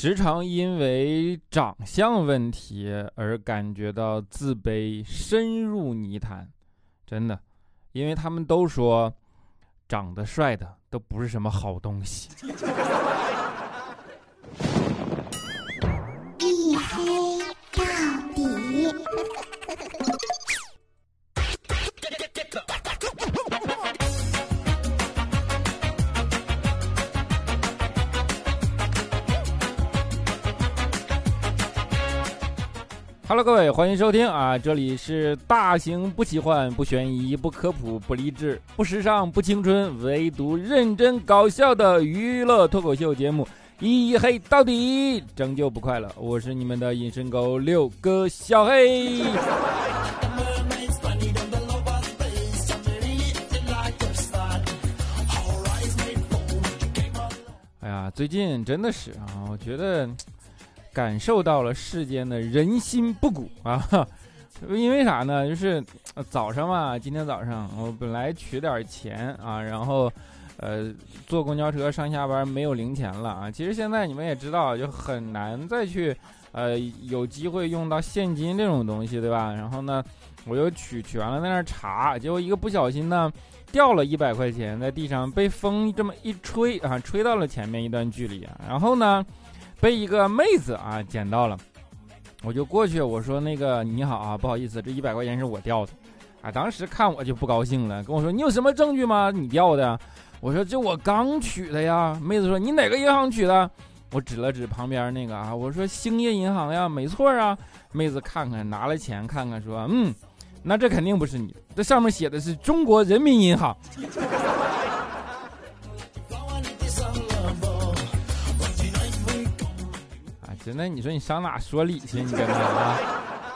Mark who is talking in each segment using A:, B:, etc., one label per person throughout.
A: 时常因为长相问题而感觉到自卑，深入泥潭。真的，因为他们都说，长得帅的都不是什么好东西。哈喽各位，欢迎收听啊！这里是大型不奇幻、不悬疑、不科普、不励志、不时尚、不青春，唯独认真搞笑的娱乐脱口秀节目《一黑到底》，拯救不快乐。我是你们的隐身狗六哥小黑。哎呀，最近真的是啊，我觉得。感受到了世间的人心不古啊！因为啥呢？就是早上嘛，今天早上我本来取点钱啊，然后呃坐公交车上下班没有零钱了啊。其实现在你们也知道，就很难再去呃有机会用到现金这种东西，对吧？然后呢，我又取取完了在那查，结果一个不小心呢掉了一百块钱在地上，被风这么一吹啊，吹到了前面一段距离啊，然后呢。被一个妹子啊捡到了，我就过去我说那个你好啊，不好意思，这一百块钱是我掉的，啊，当时看我就不高兴了，跟我说你有什么证据吗？你掉的？我说这我刚取的呀。妹子说你哪个银行取的？我指了指旁边那个啊，我说兴业银行呀，没错啊。妹子看看拿了钱看看说嗯，那这肯定不是你，这上面写的是中国人民银行。那你说你上哪说理去？你跟他啊，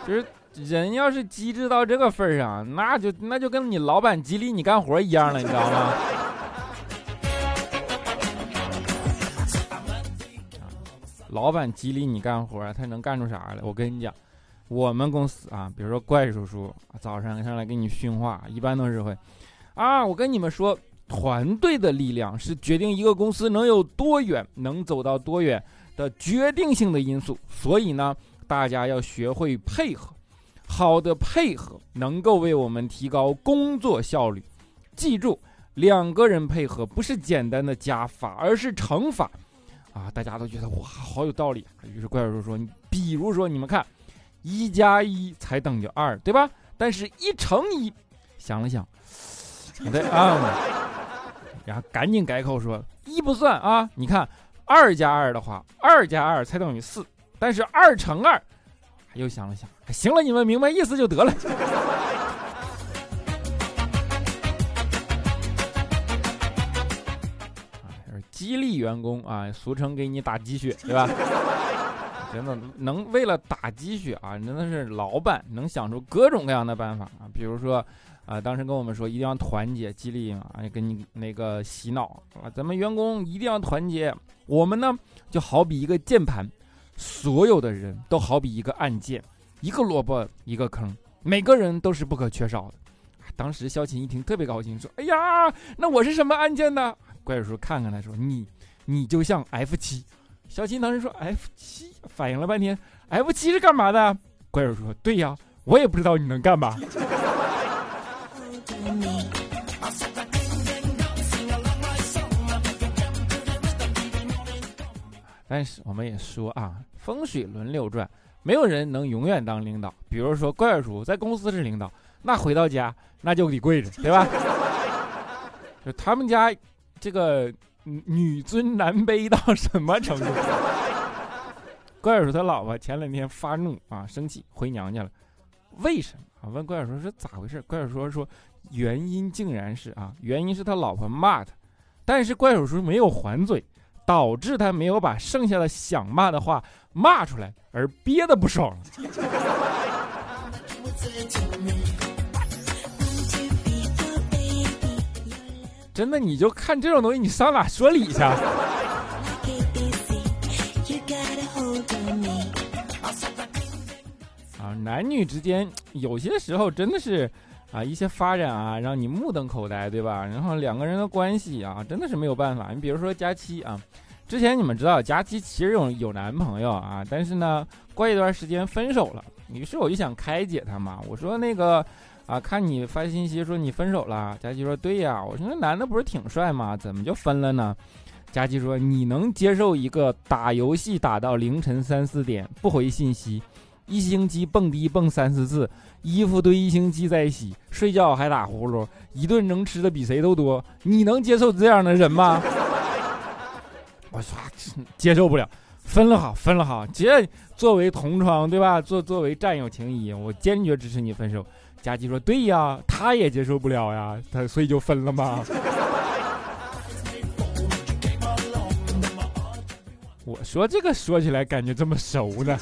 A: 就是人要是机智到这个份上，那就那就跟你老板激励你干活一样了，你知道吗？老板激励你干活，他能干出啥来？我跟你讲，我们公司啊，比如说怪叔叔早上上来给你训话，一般都是会啊，我跟你们说，团队的力量是决定一个公司能有多远，能走到多远。的决定性的因素，所以呢，大家要学会配合。好的配合能够为我们提高工作效率。记住，两个人配合不是简单的加法，而是乘法。啊，大家都觉得哇，好有道理。于是怪叔叔说：“你比如说，你们看，一加一才等于二，对吧？但是一乘一，想了想，对啊，然后赶紧改口说一不算啊，你看。”二加二的话，二加二才等于四，但是二乘二，又想了想，行了，你们明白意思就得了。激励员工啊，俗称给你打鸡血，对吧？真的能为了打鸡血啊，真的是老板能想出各种各样的办法啊，比如说。啊，当时跟我们说一定要团结，激励嘛，给你那个洗脑啊，咱们员工一定要团结。我们呢就好比一个键盘，所有的人都好比一个按键，一个萝卜一个坑，每个人都是不可缺少的。当时肖琴一听特别高兴，说：“哎呀，那我是什么按键呢？”怪叔叔看看他说：“你，你就像 F 七。”肖琴当时说：“F 七。”反应了半天，F 七是干嘛的？怪叔叔说：“对呀，我也不知道你能干嘛。”但是我们也说啊，风水轮流转，没有人能永远当领导。比如说怪叔在公司是领导，那回到家那就得跪着，对吧？就他们家这个女尊男卑到什么程度？怪叔他老婆前两天发怒啊，生气回娘家了，为什么？啊？问怪叔是咋回事？怪叔说说。原因竟然是啊，原因是他老婆骂他，但是怪叔叔没有还嘴，导致他没有把剩下的想骂的话骂出来，而憋得不爽。真的，你就看这种东西，你上哪说理去？啊，男女之间有些时候真的是。啊，一些发展啊，让你目瞪口呆，对吧？然后两个人的关系啊，真的是没有办法。你比如说佳期啊，之前你们知道佳期其实有有男朋友啊，但是呢，过一段时间分手了。于是我就想开解他嘛，我说那个啊，看你发信息说你分手了。佳期说对呀，我说那男的不是挺帅吗？怎么就分了呢？佳期说你能接受一个打游戏打到凌晨三四点不回信息，一星期蹦迪蹦三四次，衣服堆一星期再洗，睡觉还打呼噜，一顿能吃的比谁都多，你能接受这样的人吗？我说接受不了，分了好，分了好，这作为同窗对吧？作作为战友情谊，我坚决支持你分手。佳琪说对呀，他也接受不了呀，他所以就分了嘛。我说这个说起来感觉这么熟呢。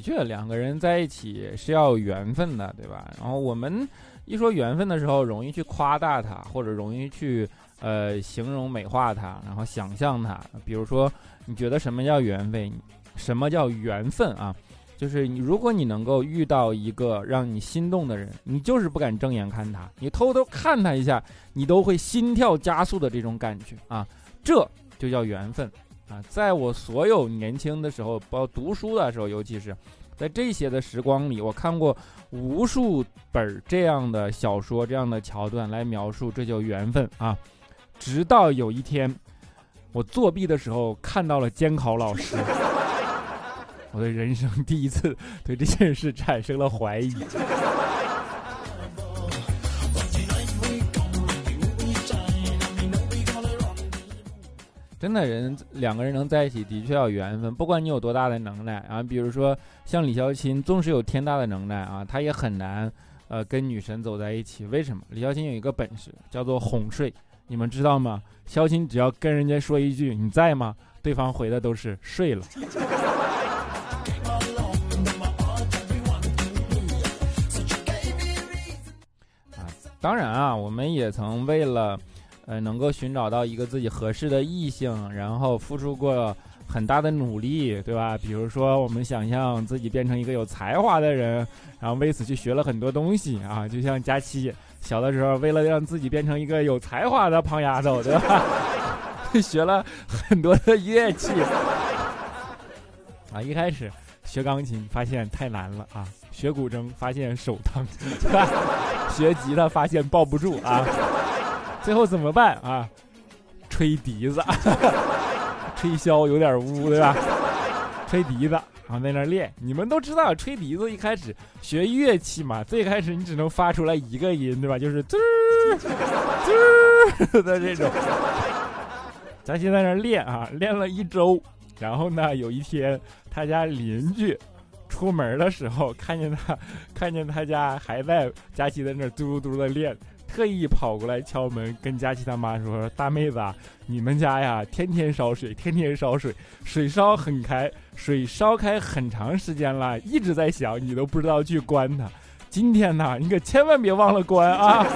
A: 的确，两个人在一起是要有缘分的，对吧？然后我们。一说缘分的时候，容易去夸大它，或者容易去呃形容美化它，然后想象它。比如说，你觉得什么叫缘分？什么叫缘分啊？就是你，如果你能够遇到一个让你心动的人，你就是不敢正眼看他，你偷偷看他一下，你都会心跳加速的这种感觉啊，这就叫缘分啊。在我所有年轻的时候，包括读书的时候，尤其是。在这些的时光里，我看过无数本这样的小说，这样的桥段来描述，这叫缘分啊！直到有一天，我作弊的时候看到了监考老师，我的人生第一次对这件事产生了怀疑。真的人两个人能在一起，的确要缘分。不管你有多大的能耐啊，比如说像李肖钦，纵使有天大的能耐啊，他也很难，呃，跟女神走在一起。为什么？李肖钦有一个本事，叫做哄睡。你们知道吗？肖钦只要跟人家说一句“你在吗”，对方回的都是睡了。啊，当然啊，我们也曾为了。呃，能够寻找到一个自己合适的异性，然后付出过很大的努力，对吧？比如说，我们想象自己变成一个有才华的人，然后为此去学了很多东西啊，就像佳期小的时候，为了让自己变成一个有才华的胖丫头，对吧？学了很多的乐器啊，一开始学钢琴发现太难了啊，学古筝发现手疼，对吧？学吉他发现抱不住啊。最后怎么办啊？吹笛子，吹箫有点污，对吧？吹笛子，然后在那练。你们都知道，吹笛子一开始学乐器嘛，最开始你只能发出来一个音，对吧？就是滋滋的这种。咱先在那练啊，练了一周，然后呢，有一天他家邻居出门的时候，看见他，看见他家还在佳琪在那嘟嘟的练。特意跑过来敲门，跟佳琪他妈说：“大妹子啊，你们家呀，天天烧水，天天烧水，水烧很开，水烧开很长时间了，一直在响，你都不知道去关它。今天呢，你可千万别忘了关啊！”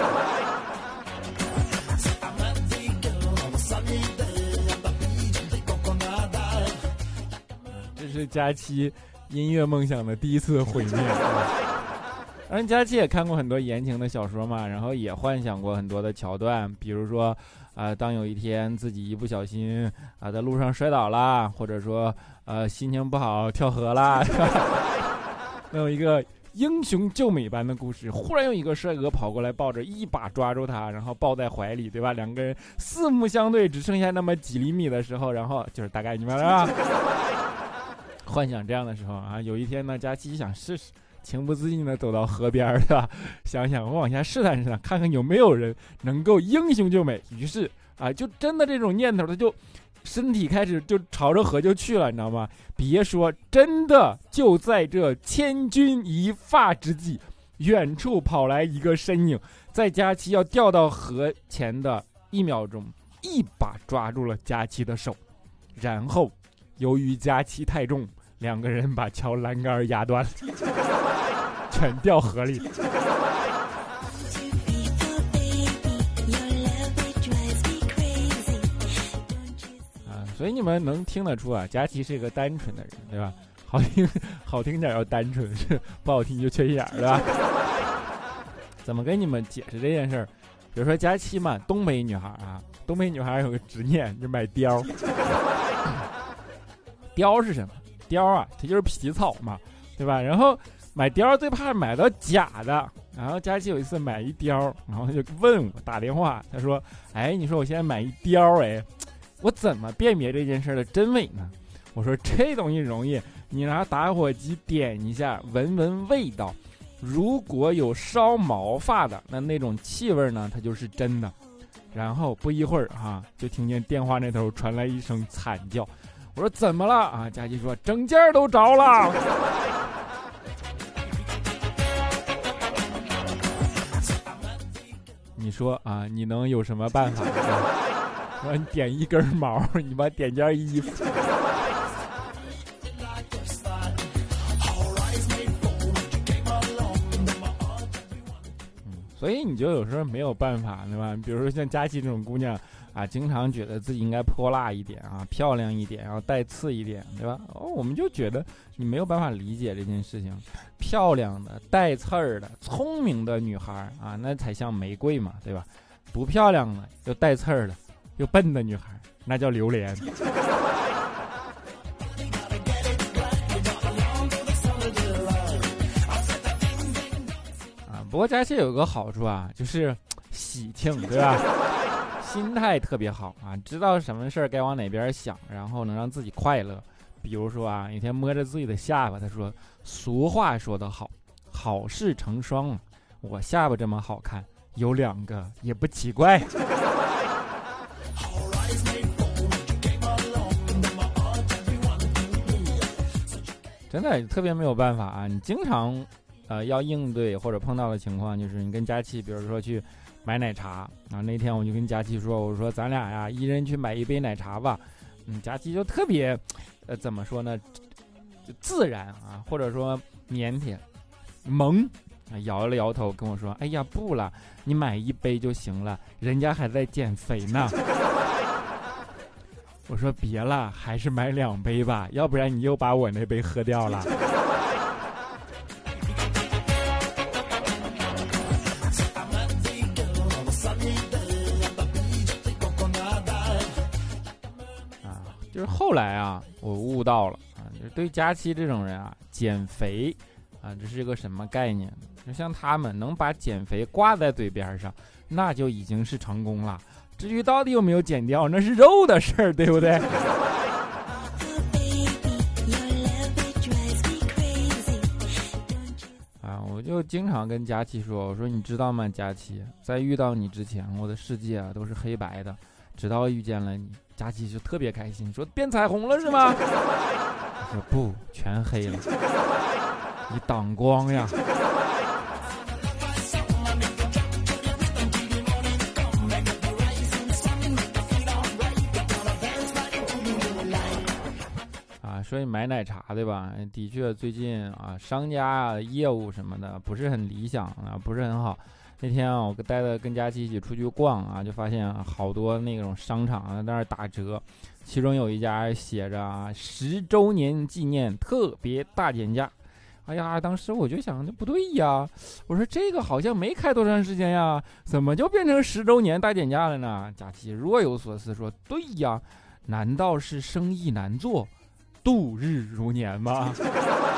A: 这是佳琪音乐梦想的第一次毁灭。人佳琪也看过很多言情的小说嘛，然后也幻想过很多的桥段，比如说，啊，当有一天自己一不小心啊在路上摔倒啦，或者说，呃，心情不好跳河啦，那有一个英雄救美般的故事，忽然有一个帅哥跑过来抱着，一把抓住他，然后抱在怀里，对吧？两个人四目相对，只剩下那么几厘米的时候，然后就是大概你们啊，幻想这样的时候啊，有一天呢，佳琪想试试。情不自禁的走到河边，对吧？想想我往下试探试探，看看有没有人能够英雄救美。于是啊，就真的这种念头，他就身体开始就朝着河就去了，你知道吗？别说真的，就在这千钧一发之际，远处跑来一个身影，在佳琪要掉到河前的一秒钟，一把抓住了佳琪的手，然后由于佳琪太重。两个人把桥栏杆压断了，全掉河里。啊，所以你们能听得出啊，佳琪是一个单纯的人，对吧？好听 好听点要单纯，是不好听就缺心眼儿，对吧？怎么跟你们解释这件事儿？比如说佳琪嘛，东北女孩啊，东北女孩有个执念，就买貂。貂是什么？貂啊，它就是皮草嘛，对吧？然后买貂最怕买到假的。然后佳琪有一次买一貂，然后他就问我打电话，他说：“哎，你说我现在买一貂，哎，我怎么辨别这件事的真伪呢？”我说：“这东西容易，你拿打火机点一下，闻闻味道，如果有烧毛发的，那那种气味呢，它就是真的。”然后不一会儿哈，就听见电话那头传来一声惨叫。我说：“怎么了？”啊，佳琪说：“整件都着了。”你说啊，你能有什么办法？说你点一根毛，你把点件衣服。所以你就有时候没有办法，对吧？比如说像佳琪这种姑娘。啊，经常觉得自己应该泼辣一点啊，漂亮一点，然后带刺一点，对吧？哦，我们就觉得你没有办法理解这件事情。漂亮的、带刺儿的、聪明的女孩啊，那才像玫瑰嘛，对吧？不漂亮的、又带刺儿的、又笨的女孩，那叫榴莲。啊，不过佳期有个好处啊，就是喜庆，对吧？心态特别好啊，知道什么事儿该往哪边想，然后能让自己快乐。比如说啊，有天摸着自己的下巴，他说：“俗话说得好，好事成双，我下巴这么好看，有两个也不奇怪。” 真的特别没有办法啊！你经常，呃，要应对或者碰到的情况，就是你跟佳琪，比如说去。买奶茶啊！那天我就跟佳琪说：“我说咱俩呀，一人去买一杯奶茶吧。”嗯，佳琪就特别，呃，怎么说呢？就自然啊，或者说腼腆、萌啊，摇了摇头跟我说：“哎呀，不了，你买一杯就行了，人家还在减肥呢。”我说：“别了，还是买两杯吧，要不然你又把我那杯喝掉了。”后来啊，我悟到了啊，就是对佳期这种人啊，减肥啊，这是一个什么概念？就像他们能把减肥挂在嘴边上，那就已经是成功了。至于到底有没有减掉，那是肉的事儿，对不对？啊，我就经常跟佳琪说，我说你知道吗，佳琪，在遇到你之前，我的世界啊都是黑白的，直到遇见了你。佳琪就特别开心，说变彩虹了是吗？我说不，全黑了，你挡光呀。啊，所以买奶茶对吧？的确，最近啊，商家啊，业务什么的不是很理想啊，不是很好。那天啊，我带着跟佳琪一起出去逛啊，就发现好多那种商场啊在那打折，其中有一家写着啊十周年纪念特别大减价。哎呀，当时我就想，这不对呀，我说这个好像没开多长时间呀，怎么就变成十周年大减价了呢？佳琪若有所思说：“对呀，难道是生意难做，度日如年吗？”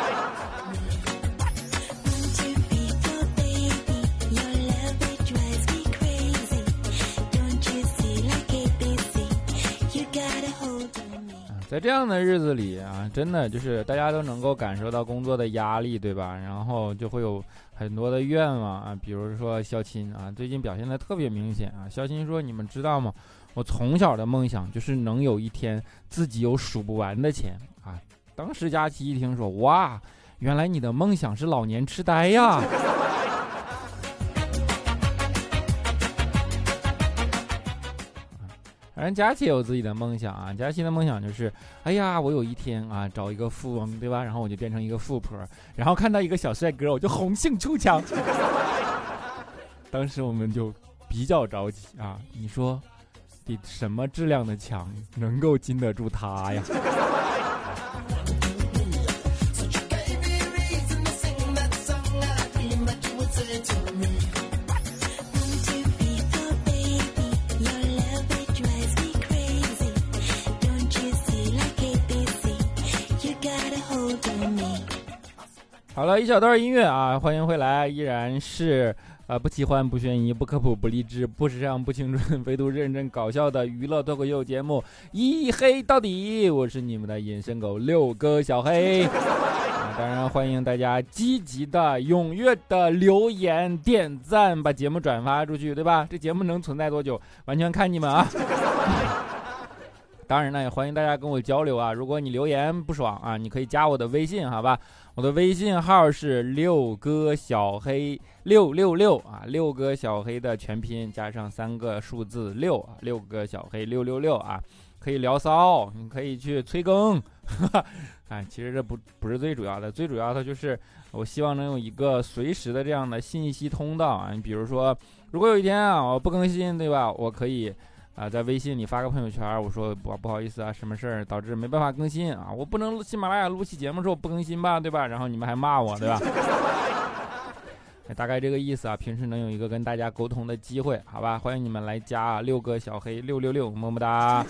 A: 在这样的日子里啊，真的就是大家都能够感受到工作的压力，对吧？然后就会有很多的愿望啊，比如说肖钦啊，最近表现的特别明显啊。肖钦说：“你们知道吗？我从小的梦想就是能有一天自己有数不完的钱啊。”当时佳琪一听说，哇，原来你的梦想是老年痴呆呀！反正佳琪有自己的梦想啊，佳琪的梦想就是，哎呀，我有一天啊，找一个富翁，对吧？然后我就变成一个富婆，然后看到一个小帅哥，我就红杏出墙。当时我们就比较着急啊，你说，得什么质量的墙能够经得住他呀？好了一小段音乐啊，欢迎回来，依然是呃不奇幻、不悬疑、不科普、不励志、不时尚、不青春，唯独认真搞笑的娱乐脱口秀节目，一黑到底。我是你们的隐身狗六哥小黑。啊，当然欢迎大家积极的、踊跃的留言、点赞，把节目转发出去，对吧？这节目能存在多久，完全看你们啊。当然呢，也欢迎大家跟我交流啊！如果你留言不爽啊，你可以加我的微信，好吧？我的微信号是六哥小黑六六六啊，六哥小黑的全拼加上三个数字六啊，六哥小黑六六六啊，可以聊骚，你可以去催更，哈 哈哎，其实这不不是最主要的，最主要的就是我希望能有一个随时的这样的信息通道啊，你比如说，如果有一天啊我不更新，对吧？我可以。啊，在微信里发个朋友圈，我说不不好意思啊，什么事儿导致没办法更新啊？我不能喜马拉雅录期节目时候不更新吧，对吧？然后你们还骂我，对吧？大概这个意思啊。平时能有一个跟大家沟通的机会，好吧？欢迎你们来加六个小黑六六六，么么哒。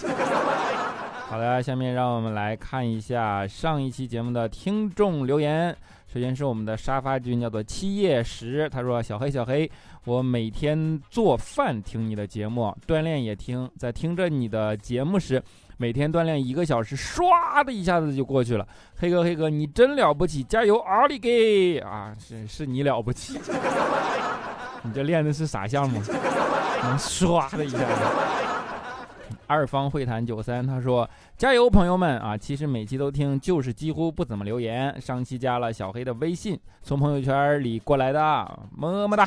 A: 好的，下面让我们来看一下上一期节目的听众留言。首先是我们的沙发君，叫做七叶石，他说：“小黑小黑，我每天做饭听你的节目，锻炼也听，在听着你的节目时，每天锻炼一个小时，唰的一下子就过去了。黑哥黑哥，你真了不起，加油，奥利给啊！是是你了不起，你这练的是啥项目？能 唰的一下子。”二方会谈九三，他说：“加油，朋友们啊！其实每期都听，就是几乎不怎么留言。上期加了小黑的微信，从朋友圈里过来的，么么哒。”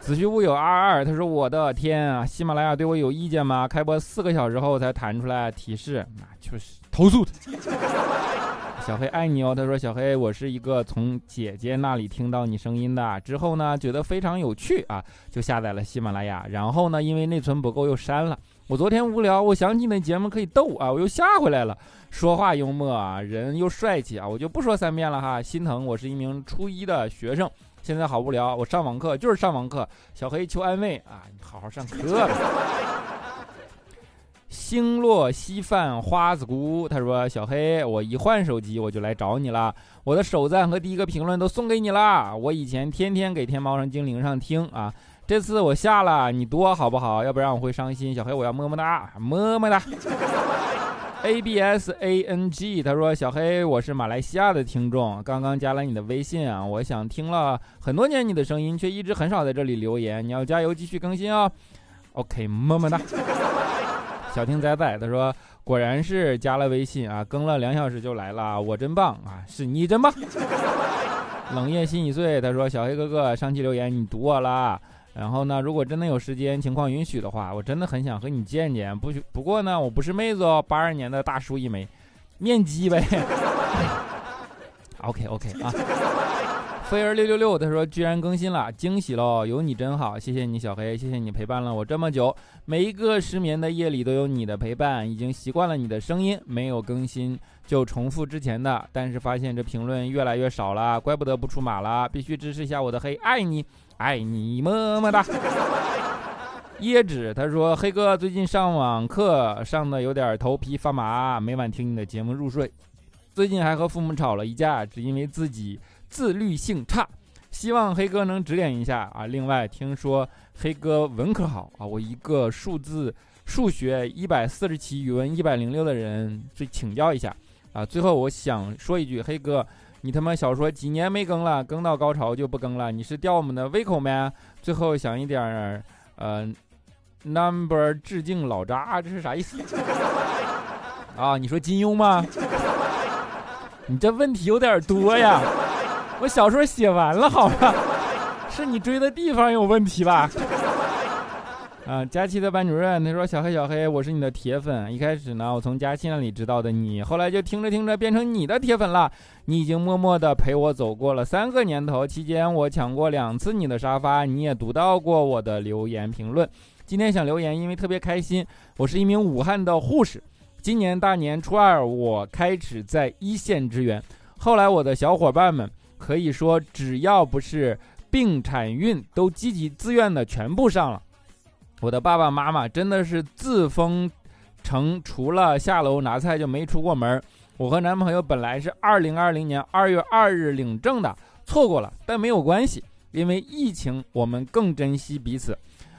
A: 子虚乌有二二，他说：“我的天啊，喜马拉雅对我有意见吗？开播四个小时后才弹出来提示，那就是投诉他。”小黑爱你哦，他说小黑，我是一个从姐姐那里听到你声音的，之后呢觉得非常有趣啊，就下载了喜马拉雅，然后呢因为内存不够又删了。我昨天无聊，我想起那节目可以逗啊，我又下回来了，说话幽默啊，人又帅气啊，我就不说三遍了哈，心疼，我是一名初一的学生，现在好无聊，我上网课就是上网课，小黑求安慰啊，你好好上课。星落稀饭花子姑，他说：“小黑，我一换手机我就来找你了，我的首赞和第一个评论都送给你了。我以前天天给天猫上精灵上听啊，这次我下了，你多好不好？要不然我会伤心。小黑，我要么么哒，么么哒。A B S A N G，他说：小黑，我是马来西亚的听众，刚刚加了你的微信啊，我想听了很多年你的声音，却一直很少在这里留言，你要加油，继续更新哦。OK，么么哒。”小听仔仔他说：“果然是加了微信啊，更了两小时就来了，我真棒啊，是你真棒。”冷夜心已碎，他说：“小黑哥哥，上期留言你读我了，然后呢，如果真的有时间情况允许的话，我真的很想和你见见。不不过呢，我不是妹子哦，八二年的大叔一枚，面基呗。”OK OK 啊。飞儿六六六，他说居然更新了，惊喜喽！有你真好，谢谢你小黑，谢谢你陪伴了我这么久，每一个失眠的夜里都有你的陪伴，已经习惯了你的声音，没有更新就重复之前的，但是发现这评论越来越少了，怪不得不出马了，必须支持一下我的黑，爱你，爱你，么么哒。椰子他说黑哥最近上网课上的有点头皮发麻，每晚听你的节目入睡，最近还和父母吵了一架，只因为自己。自律性差，希望黑哥能指点一下啊！另外听说黑哥文科好啊，我一个数字数学一百四十七，语文一百零六的人，去请教一下啊！最后我想说一句，黑哥，你他妈小说几年没更了，更到高潮就不更了，你是吊我们的胃口没？最后想一点儿，呃，number 致敬老渣，这是啥意思？啊，你说金庸吗？你这问题有点多呀！我小说写完了，好吧，是你追的地方有问题吧？啊，佳期的班主任他说：“小黑小黑，我是你的铁粉。一开始呢，我从佳期那里知道的你，后来就听着听着变成你的铁粉了。你已经默默的陪我走过了三个年头，期间我抢过两次你的沙发，你也读到过我的留言评论。今天想留言，因为特别开心。我是一名武汉的护士，今年大年初二我开始在一线支援，后来我的小伙伴们。”可以说，只要不是病产孕，都积极自愿的全部上了。我的爸爸妈妈真的是自封城，除了下楼拿菜就没出过门。我和男朋友本来是二零二零年二月二日领证的，错过了，但没有关系，因为疫情，我们更珍惜彼此。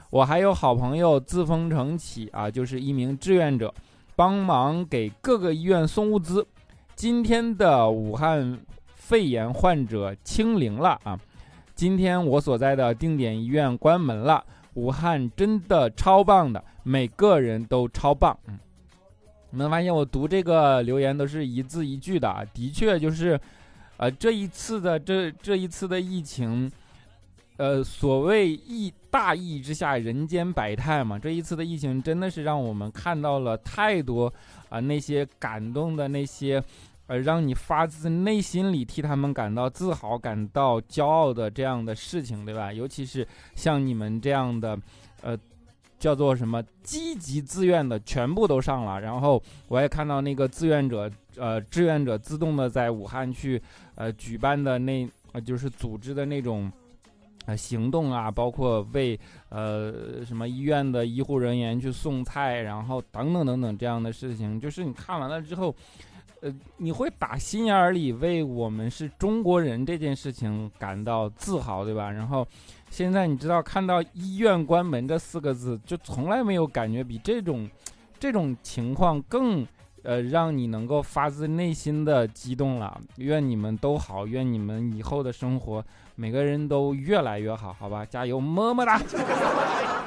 A: 我还有好朋友自封成起啊，就是一名志愿者，帮忙给各个医院送物资。今天的武汉肺炎患者清零了啊！今天我所在的定点医院关门了。武汉真的超棒的，每个人都超棒。嗯，你们发现我读这个留言都是一字一句的啊，的确就是，呃，这一次的这这一次的疫情，呃，所谓疫大疫之下人间百态嘛，这一次的疫情真的是让我们看到了太多啊那些感动的那些。呃，让你发自内心里替他们感到自豪、感到骄傲的这样的事情，对吧？尤其是像你们这样的，呃，叫做什么积极自愿的，全部都上了。然后我也看到那个志愿者，呃，志愿者自动的在武汉去，呃，举办的那，呃，就是组织的那种，呃，行动啊，包括为呃什么医院的医护人员去送菜，然后等等等等这样的事情，就是你看完了之后。呃，你会打心眼里为我们是中国人这件事情感到自豪，对吧？然后，现在你知道看到医院关门这四个字，就从来没有感觉比这种，这种情况更，呃，让你能够发自内心的激动了。愿你们都好，愿你们以后的生活每个人都越来越好，好吧？加油，么么哒！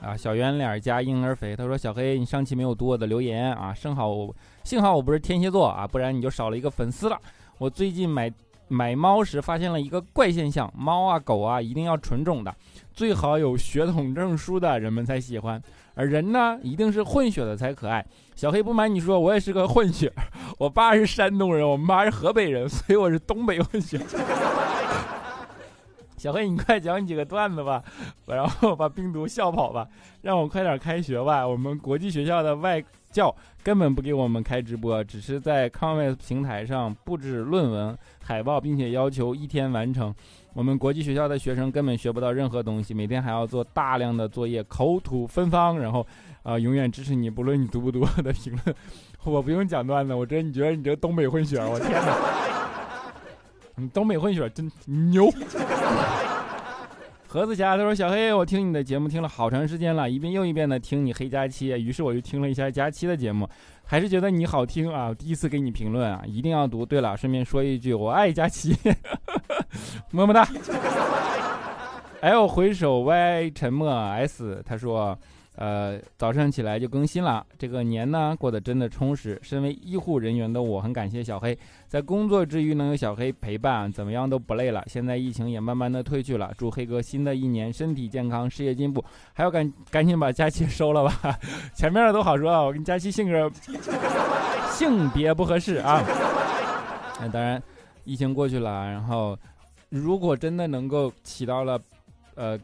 A: 啊，小圆脸加婴儿肥，他说：“小黑，你上期没有读我的留言啊，幸好我幸好我不是天蝎座啊，不然你就少了一个粉丝了。我最近买买猫时发现了一个怪现象，猫啊狗啊一定要纯种的，最好有血统证书的人们才喜欢，而人呢一定是混血的才可爱。小黑不瞒你说，我也是个混血，我爸是山东人，我妈是河北人，所以我是东北混血。”小黑，你快讲几个段子吧，然后把病毒笑跑吧，让我快点开学吧。我们国际学校的外教根本不给我们开直播，只是在 c o n v e s 平台上布置论文海报，并且要求一天完成。我们国际学校的学生根本学不到任何东西，每天还要做大量的作业，口吐芬芳。然后，啊，永远支持你，不论你读不读我的评论。我不用讲段子，我真你觉得你这东北混血，我天哪！东北混血真牛！盒子侠他说：“小黑，我听你的节目听了好长时间了，一遍又一遍的听你黑佳期，于是我就听了一下佳期的节目，还是觉得你好听啊！第一次给你评论啊，一定要读。对了，顺便说一句，我爱佳期，么么哒。”L 回首 Y 沉默 S 他说。呃，早上起来就更新了。这个年呢，过得真的充实。身为医护人员的我，很感谢小黑，在工作之余能有小黑陪伴，怎么样都不累了。现在疫情也慢慢的退去了，祝黑哥新的一年身体健康，事业进步。还要赶赶紧把佳期收了吧，前面的都好说啊，我跟佳期性格性别不合适啊。那 当然，疫情过去了，然后如果真的能够起到了。呃，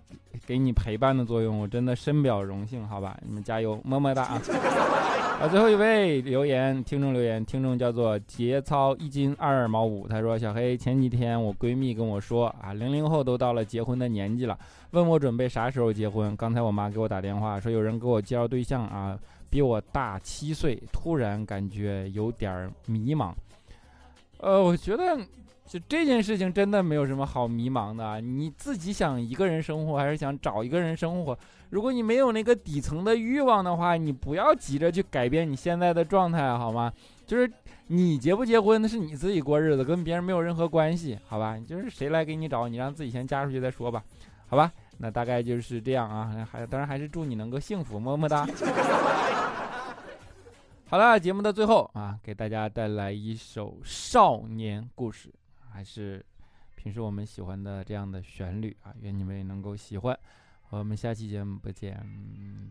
A: 给你陪伴的作用，我真的深表荣幸，好吧？你们加油，么么哒啊！啊，最后一位留言，听众留言，听众叫做节操一斤二毛五，他说：“小黑，前几天我闺蜜跟我说啊，零零后都到了结婚的年纪了，问我准备啥时候结婚。刚才我妈给我打电话说有人给我介绍对象啊，比我大七岁，突然感觉有点迷茫。呃，我觉得。”就这件事情真的没有什么好迷茫的，你自己想一个人生活还是想找一个人生活？如果你没有那个底层的欲望的话，你不要急着去改变你现在的状态，好吗？就是你结不结婚那是你自己过日子，跟别人没有任何关系，好吧？就是谁来给你找，你让自己先嫁出去再说吧，好吧？那大概就是这样啊，还当然还是祝你能够幸福，么么哒。好了，节目的最后啊，给大家带来一首少年故事。还是平时我们喜欢的这样的旋律啊愿你们也能够喜欢。我们下期节目不见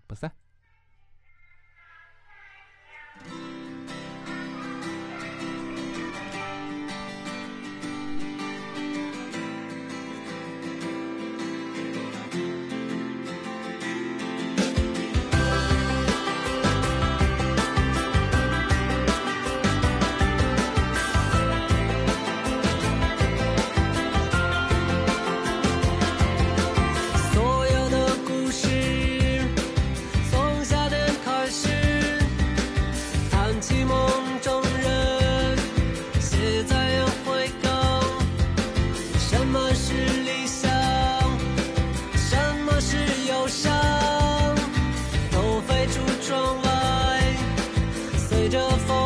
A: 不散。wonderful.